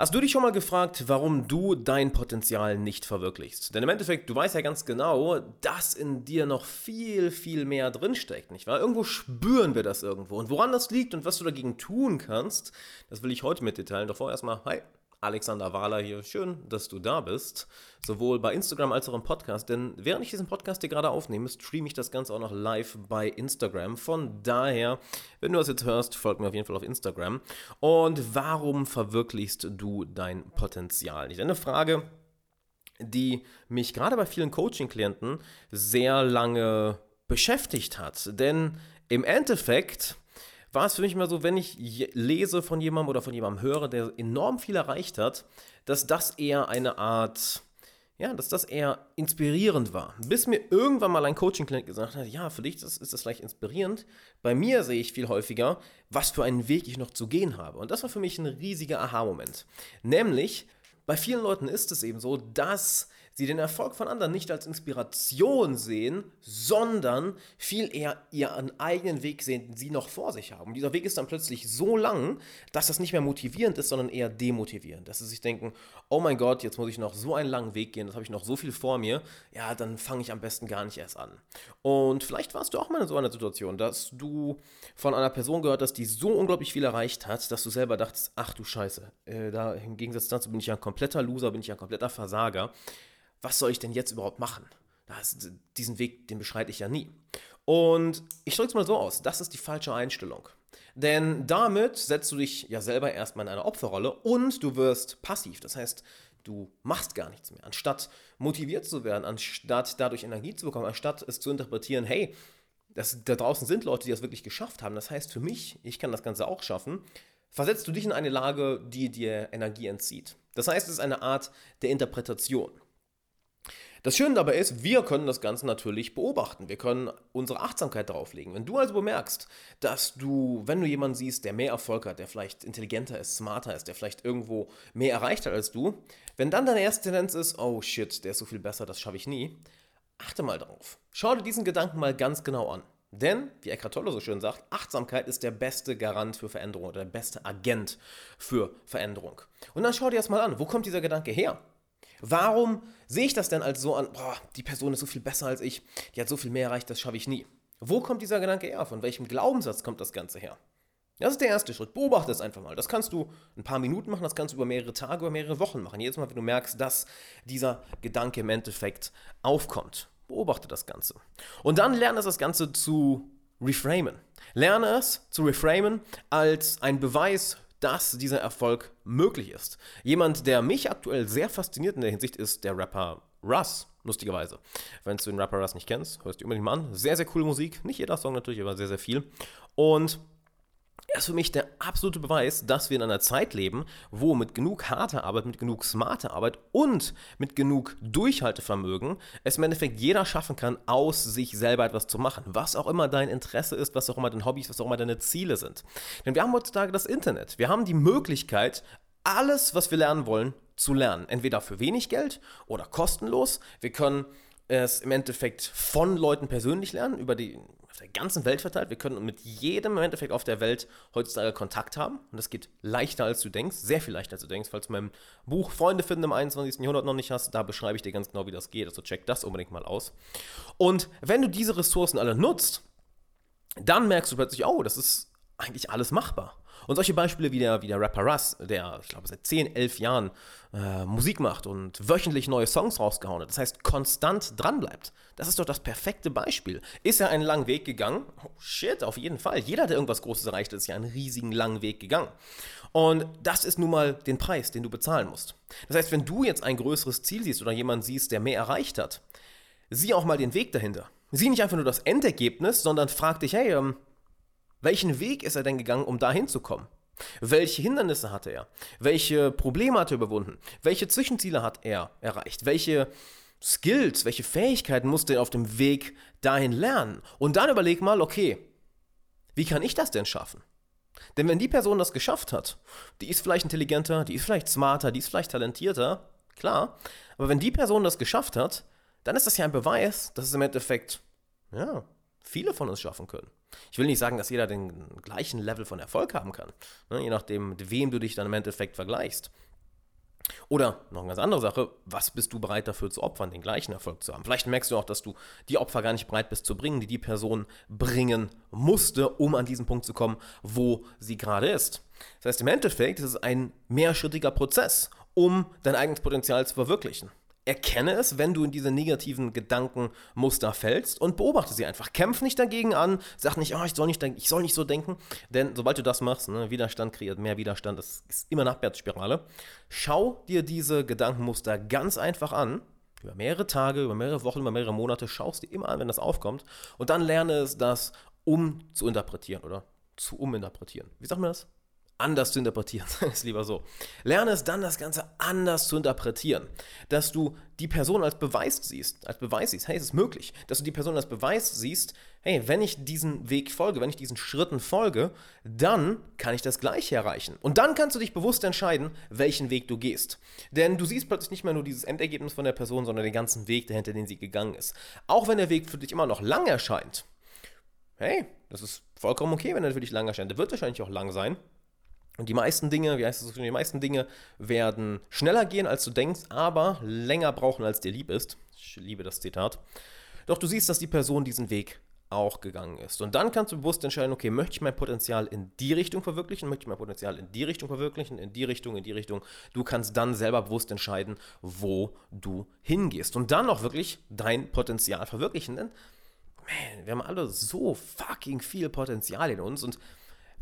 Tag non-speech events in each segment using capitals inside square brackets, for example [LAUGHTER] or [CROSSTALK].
Hast du dich schon mal gefragt, warum du dein Potenzial nicht verwirklichst? Denn im Endeffekt, du weißt ja ganz genau, dass in dir noch viel, viel mehr drinsteckt, nicht wahr? Irgendwo spüren wir das irgendwo. Und woran das liegt und was du dagegen tun kannst, das will ich heute mit dir teilen. Doch vorher erstmal, hi, Alexander Wahler hier. Schön, dass du da bist. Sowohl bei Instagram als auch im Podcast. Denn während ich diesen Podcast hier gerade aufnehme, streame ich das Ganze auch noch live bei Instagram. Von daher, wenn du das jetzt hörst, folg mir auf jeden Fall auf Instagram. Und warum verwirklichst du dein Potenzial? Nicht eine Frage, die mich gerade bei vielen Coaching-Klienten sehr lange beschäftigt hat. Denn im Endeffekt war es für mich immer so, wenn ich lese von jemandem oder von jemandem höre, der enorm viel erreicht hat, dass das eher eine Art, ja, dass das eher inspirierend war. Bis mir irgendwann mal ein Coaching-Klient gesagt hat, ja, für dich ist, ist das vielleicht inspirierend. Bei mir sehe ich viel häufiger, was für einen Weg ich noch zu gehen habe. Und das war für mich ein riesiger Aha-Moment. Nämlich, bei vielen Leuten ist es eben so, dass sie den Erfolg von anderen nicht als Inspiration sehen, sondern viel eher ihren eigenen Weg sehen, den sie noch vor sich haben. Und dieser Weg ist dann plötzlich so lang, dass das nicht mehr motivierend ist, sondern eher demotivierend. Dass sie sich denken, oh mein Gott, jetzt muss ich noch so einen langen Weg gehen, das habe ich noch so viel vor mir, ja, dann fange ich am besten gar nicht erst an. Und vielleicht warst du auch mal in so einer Situation, dass du von einer Person gehört hast, die so unglaublich viel erreicht hat, dass du selber dachtest, ach du Scheiße, äh, da im Gegensatz dazu bin ich ja ein kompletter Loser, bin ich ja ein kompletter Versager was soll ich denn jetzt überhaupt machen? Das, diesen Weg, den beschreite ich ja nie. Und ich drücke es mal so aus, das ist die falsche Einstellung. Denn damit setzt du dich ja selber erstmal in eine Opferrolle und du wirst passiv. Das heißt, du machst gar nichts mehr. Anstatt motiviert zu werden, anstatt dadurch Energie zu bekommen, anstatt es zu interpretieren, hey, das, da draußen sind Leute, die das wirklich geschafft haben. Das heißt für mich, ich kann das Ganze auch schaffen, versetzt du dich in eine Lage, die dir Energie entzieht. Das heißt, es ist eine Art der Interpretation. Das Schöne dabei ist, wir können das Ganze natürlich beobachten. Wir können unsere Achtsamkeit darauf legen. Wenn du also bemerkst, dass du, wenn du jemanden siehst, der mehr Erfolg hat, der vielleicht intelligenter ist, smarter ist, der vielleicht irgendwo mehr erreicht hat als du, wenn dann deine erste Tendenz ist, oh shit, der ist so viel besser, das schaffe ich nie, achte mal darauf. Schau dir diesen Gedanken mal ganz genau an. Denn, wie Eckhart Tolle so schön sagt, Achtsamkeit ist der beste Garant für Veränderung oder der beste Agent für Veränderung. Und dann schau dir das mal an. Wo kommt dieser Gedanke her? Warum sehe ich das denn als so an, boah, die Person ist so viel besser als ich, die hat so viel mehr erreicht, das schaffe ich nie? Wo kommt dieser Gedanke her? Von welchem Glaubenssatz kommt das Ganze her? Das ist der erste Schritt. Beobachte es einfach mal. Das kannst du ein paar Minuten machen, das kannst du über mehrere Tage, über mehrere Wochen machen. Jedes Mal, wenn du merkst, dass dieser Gedanke im Endeffekt aufkommt. Beobachte das Ganze. Und dann lerne es das Ganze zu reframen. Lerne es zu reframen als ein Beweis dass dieser Erfolg möglich ist. Jemand, der mich aktuell sehr fasziniert in der Hinsicht, ist der Rapper Russ, lustigerweise. Wenn du den Rapper Russ nicht kennst, hörst du unbedingt mal an. Sehr, sehr coole Musik. Nicht jeder Song natürlich, aber sehr, sehr viel. Und ist für mich der absolute Beweis, dass wir in einer Zeit leben, wo mit genug harter Arbeit, mit genug smarter Arbeit und mit genug Durchhaltevermögen es im Endeffekt jeder schaffen kann, aus sich selber etwas zu machen. Was auch immer dein Interesse ist, was auch immer dein Hobby ist, was auch immer deine Ziele sind. Denn wir haben heutzutage das Internet. Wir haben die Möglichkeit, alles, was wir lernen wollen, zu lernen. Entweder für wenig Geld oder kostenlos. Wir können es im Endeffekt von Leuten persönlich lernen, über die der ganzen Welt verteilt. Wir können mit jedem im Endeffekt auf der Welt heutzutage Kontakt haben. Und das geht leichter als du denkst, sehr viel leichter als du denkst. Falls du mein Buch Freunde finden im 21. Jahrhundert noch nicht hast, da beschreibe ich dir ganz genau, wie das geht. Also check das unbedingt mal aus. Und wenn du diese Ressourcen alle nutzt, dann merkst du plötzlich, oh, das ist eigentlich alles machbar. Und solche Beispiele wie der, wie der Rapper Russ, der, ich glaube, seit 10, 11 Jahren äh, Musik macht und wöchentlich neue Songs rausgehauen hat, das heißt, konstant dranbleibt. Das ist doch das perfekte Beispiel. Ist er einen langen Weg gegangen? Oh, shit, auf jeden Fall. Jeder, der irgendwas Großes erreicht, ist ja einen riesigen langen Weg gegangen. Und das ist nun mal den Preis, den du bezahlen musst. Das heißt, wenn du jetzt ein größeres Ziel siehst oder jemanden siehst, der mehr erreicht hat, sieh auch mal den Weg dahinter. Sieh nicht einfach nur das Endergebnis, sondern frag dich, hey, ähm, welchen Weg ist er denn gegangen, um dahin zu kommen? Welche Hindernisse hatte er? Welche Probleme hat er überwunden? Welche Zwischenziele hat er erreicht? Welche Skills, welche Fähigkeiten musste er auf dem Weg dahin lernen? Und dann überleg mal, okay, wie kann ich das denn schaffen? Denn wenn die Person das geschafft hat, die ist vielleicht intelligenter, die ist vielleicht smarter, die ist vielleicht talentierter, klar, aber wenn die Person das geschafft hat, dann ist das ja ein Beweis, dass es im Endeffekt, ja, viele von uns schaffen können. Ich will nicht sagen, dass jeder den gleichen Level von Erfolg haben kann, ne, je nachdem, mit wem du dich dann im Endeffekt vergleichst. Oder noch eine ganz andere Sache, was bist du bereit dafür zu opfern, den gleichen Erfolg zu haben? Vielleicht merkst du auch, dass du die Opfer gar nicht bereit bist zu bringen, die die Person bringen musste, um an diesen Punkt zu kommen, wo sie gerade ist. Das heißt, im Endeffekt ist es ein mehrschrittiger Prozess, um dein eigenes Potenzial zu verwirklichen. Erkenne es, wenn du in diese negativen Gedankenmuster fällst und beobachte sie einfach. Kämpf nicht dagegen an, sag nicht, oh, ich, soll nicht ich soll nicht so denken, denn sobald du das machst, ne, Widerstand kreiert mehr Widerstand, das ist immer eine Abwärtsspirale. Schau dir diese Gedankenmuster ganz einfach an, über mehrere Tage, über mehrere Wochen, über mehrere Monate, schaust dir immer an, wenn das aufkommt und dann lerne es, das um zu interpretieren oder zu uminterpretieren. Wie sagt man das? Anders zu interpretieren, [LAUGHS] ist lieber so. Lerne es dann, das Ganze anders zu interpretieren. Dass du die Person als Beweis siehst, als Beweis siehst, hey, es ist möglich. Dass du die Person als Beweis siehst, hey, wenn ich diesen Weg folge, wenn ich diesen Schritten folge, dann kann ich das Gleiche erreichen. Und dann kannst du dich bewusst entscheiden, welchen Weg du gehst. Denn du siehst plötzlich nicht mehr nur dieses Endergebnis von der Person, sondern den ganzen Weg dahinter, den sie gegangen ist. Auch wenn der Weg für dich immer noch lang erscheint. Hey, das ist vollkommen okay, wenn er für dich lang erscheint. Der wird wahrscheinlich auch lang sein. Und die meisten Dinge, wie heißt es so die meisten Dinge werden schneller gehen, als du denkst, aber länger brauchen, als dir lieb ist. Ich liebe das Zitat. Doch du siehst, dass die Person diesen Weg auch gegangen ist. Und dann kannst du bewusst entscheiden, okay, möchte ich mein Potenzial in die Richtung verwirklichen, möchte ich mein Potenzial in die Richtung verwirklichen, in die Richtung, in die Richtung. Du kannst dann selber bewusst entscheiden, wo du hingehst. Und dann auch wirklich dein Potenzial verwirklichen. Denn, man, wir haben alle so fucking viel Potenzial in uns und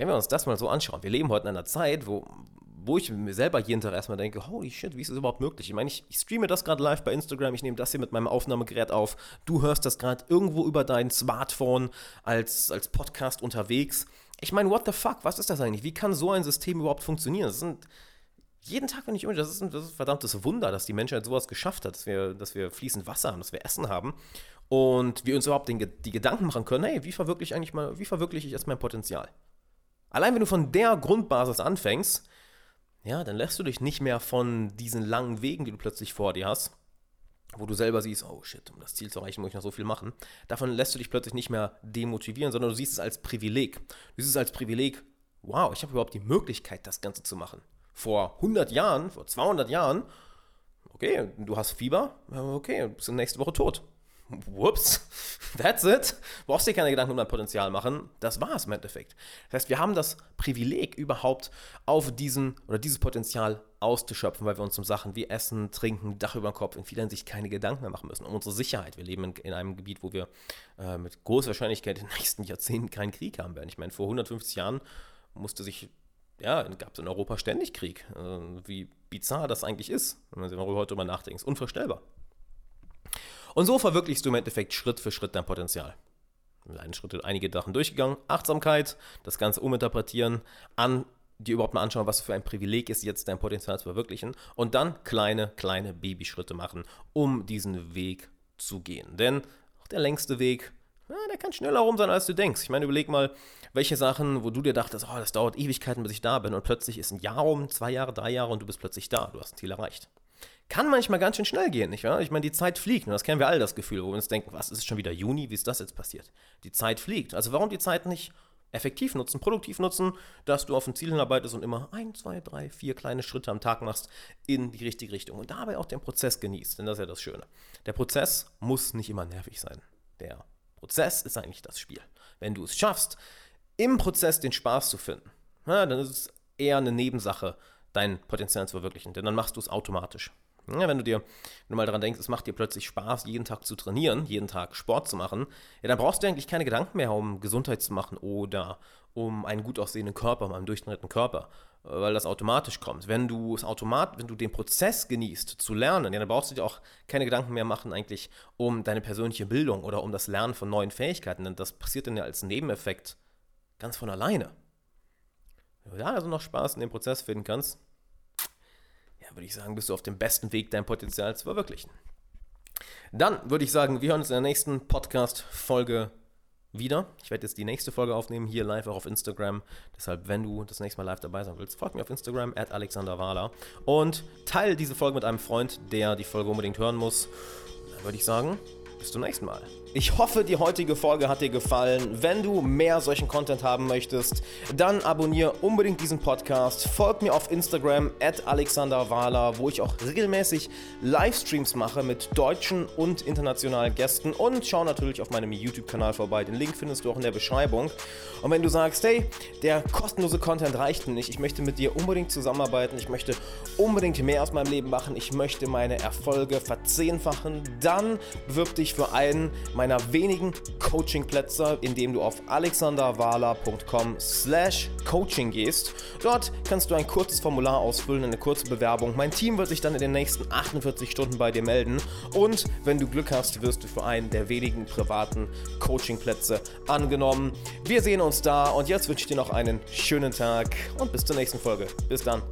wenn wir uns das mal so anschauen, wir leben heute in einer Zeit, wo, wo ich mir selber jeden Tag erstmal denke, holy shit, wie ist das überhaupt möglich? Ich meine, ich, ich streame das gerade live bei Instagram, ich nehme das hier mit meinem Aufnahmegerät auf, du hörst das gerade irgendwo über dein Smartphone als, als Podcast unterwegs. Ich meine, what the fuck, was ist das eigentlich? Wie kann so ein System überhaupt funktionieren? Das sind jeden Tag, wenn ich irgendwie, das ist, ein, das ist ein verdammtes Wunder, dass die Menschheit sowas geschafft hat, dass wir, dass wir fließend Wasser haben, dass wir Essen haben und wir uns überhaupt den, die Gedanken machen können, hey, wie verwirkliche ich eigentlich mal, wie verwirkliche ich jetzt mein Potenzial? Allein wenn du von der Grundbasis anfängst, ja, dann lässt du dich nicht mehr von diesen langen Wegen, die du plötzlich vor dir hast, wo du selber siehst, oh shit, um das Ziel zu erreichen, muss ich noch so viel machen. Davon lässt du dich plötzlich nicht mehr demotivieren, sondern du siehst es als Privileg. Du siehst es als Privileg, wow, ich habe überhaupt die Möglichkeit, das Ganze zu machen. Vor 100 Jahren, vor 200 Jahren, okay, du hast Fieber, okay, bist nächste Woche tot. Whoops, [LAUGHS] that's it. Brauchst dir keine Gedanken um dein Potenzial machen. Das war es im Endeffekt. Das heißt, wir haben das Privileg, überhaupt auf diesen oder dieses Potenzial auszuschöpfen, weil wir uns um Sachen wie Essen, Trinken, Dach über dem Kopf in vieler Hinsicht keine Gedanken mehr machen müssen. Um unsere Sicherheit. Wir leben in, in einem Gebiet, wo wir äh, mit großer Wahrscheinlichkeit in den [LAUGHS] nächsten Jahrzehnten keinen Krieg haben werden. Ich meine, vor 150 Jahren musste sich ja, gab es in Europa ständig Krieg. Äh, wie bizarr das eigentlich ist, wenn man sich heute darüber nachdenkt. Ist unvorstellbar. Und so verwirklichst du im Endeffekt Schritt für Schritt dein Potenzial. Einen Schritt, einige Sachen durchgegangen. Achtsamkeit, das Ganze uminterpretieren, an, dir überhaupt mal anschauen, was für ein Privileg ist, jetzt dein Potenzial zu verwirklichen. Und dann kleine, kleine Babyschritte machen, um diesen Weg zu gehen. Denn auch der längste Weg, ja, der kann schneller rum sein, als du denkst. Ich meine, überleg mal, welche Sachen, wo du dir dachtest, oh, das dauert Ewigkeiten, bis ich da bin. Und plötzlich ist ein Jahr um, zwei Jahre, drei Jahre und du bist plötzlich da. Du hast ein Ziel erreicht kann manchmal ganz schön schnell gehen, nicht wahr? Ich meine, die Zeit fliegt und das kennen wir alle das Gefühl, wo wir uns denken, was, ist schon wieder Juni, wie ist das jetzt passiert? Die Zeit fliegt. Also warum die Zeit nicht effektiv nutzen, produktiv nutzen, dass du auf ein Ziel hinarbeitest und immer ein, zwei, drei, vier kleine Schritte am Tag machst in die richtige Richtung und dabei auch den Prozess genießt, denn das ist ja das Schöne. Der Prozess muss nicht immer nervig sein. Der Prozess ist eigentlich das Spiel. Wenn du es schaffst, im Prozess den Spaß zu finden, na, dann ist es eher eine Nebensache, dein Potenzial zu verwirklichen, denn dann machst du es automatisch. Ja, wenn du dir, wenn du mal daran denkst, es macht dir plötzlich Spaß, jeden Tag zu trainieren, jeden Tag Sport zu machen, ja, dann brauchst du eigentlich keine Gedanken mehr, um Gesundheit zu machen oder um einen gut aussehenden Körper, um einen durchtrainierten Körper, weil das automatisch kommt. Wenn du es automat, wenn du den Prozess genießt, zu lernen, ja, dann brauchst du dir auch keine Gedanken mehr machen, eigentlich um deine persönliche Bildung oder um das Lernen von neuen Fähigkeiten, denn das passiert dann ja als Nebeneffekt ganz von alleine. Wenn du da also noch Spaß in dem Prozess finden kannst, würde ich sagen, bist du auf dem besten Weg, dein Potenzial zu verwirklichen. Dann würde ich sagen, wir hören uns in der nächsten Podcast-Folge wieder. Ich werde jetzt die nächste Folge aufnehmen, hier live auch auf Instagram. Deshalb, wenn du das nächste Mal live dabei sein willst, folg mir auf Instagram, at alexanderwala. Und teile diese Folge mit einem Freund, der die Folge unbedingt hören muss. Dann würde ich sagen, bis zum nächsten Mal. Ich hoffe, die heutige Folge hat dir gefallen. Wenn du mehr solchen Content haben möchtest, dann abonniere unbedingt diesen Podcast. Folg mir auf Instagram at alexanderwahler, wo ich auch regelmäßig Livestreams mache mit deutschen und internationalen Gästen. Und schau natürlich auf meinem YouTube-Kanal vorbei. Den Link findest du auch in der Beschreibung. Und wenn du sagst, hey, der kostenlose Content reicht mir nicht, ich möchte mit dir unbedingt zusammenarbeiten, ich möchte unbedingt mehr aus meinem Leben machen, ich möchte meine Erfolge verzehnfachen, dann bewirb dich für einen meiner wenigen Coachingplätze, indem du auf alexanderwala.com slash coaching gehst. Dort kannst du ein kurzes Formular ausfüllen, eine kurze Bewerbung. Mein Team wird sich dann in den nächsten 48 Stunden bei dir melden und wenn du Glück hast, wirst du für einen der wenigen privaten Coachingplätze angenommen. Wir sehen uns da und jetzt wünsche ich dir noch einen schönen Tag und bis zur nächsten Folge. Bis dann.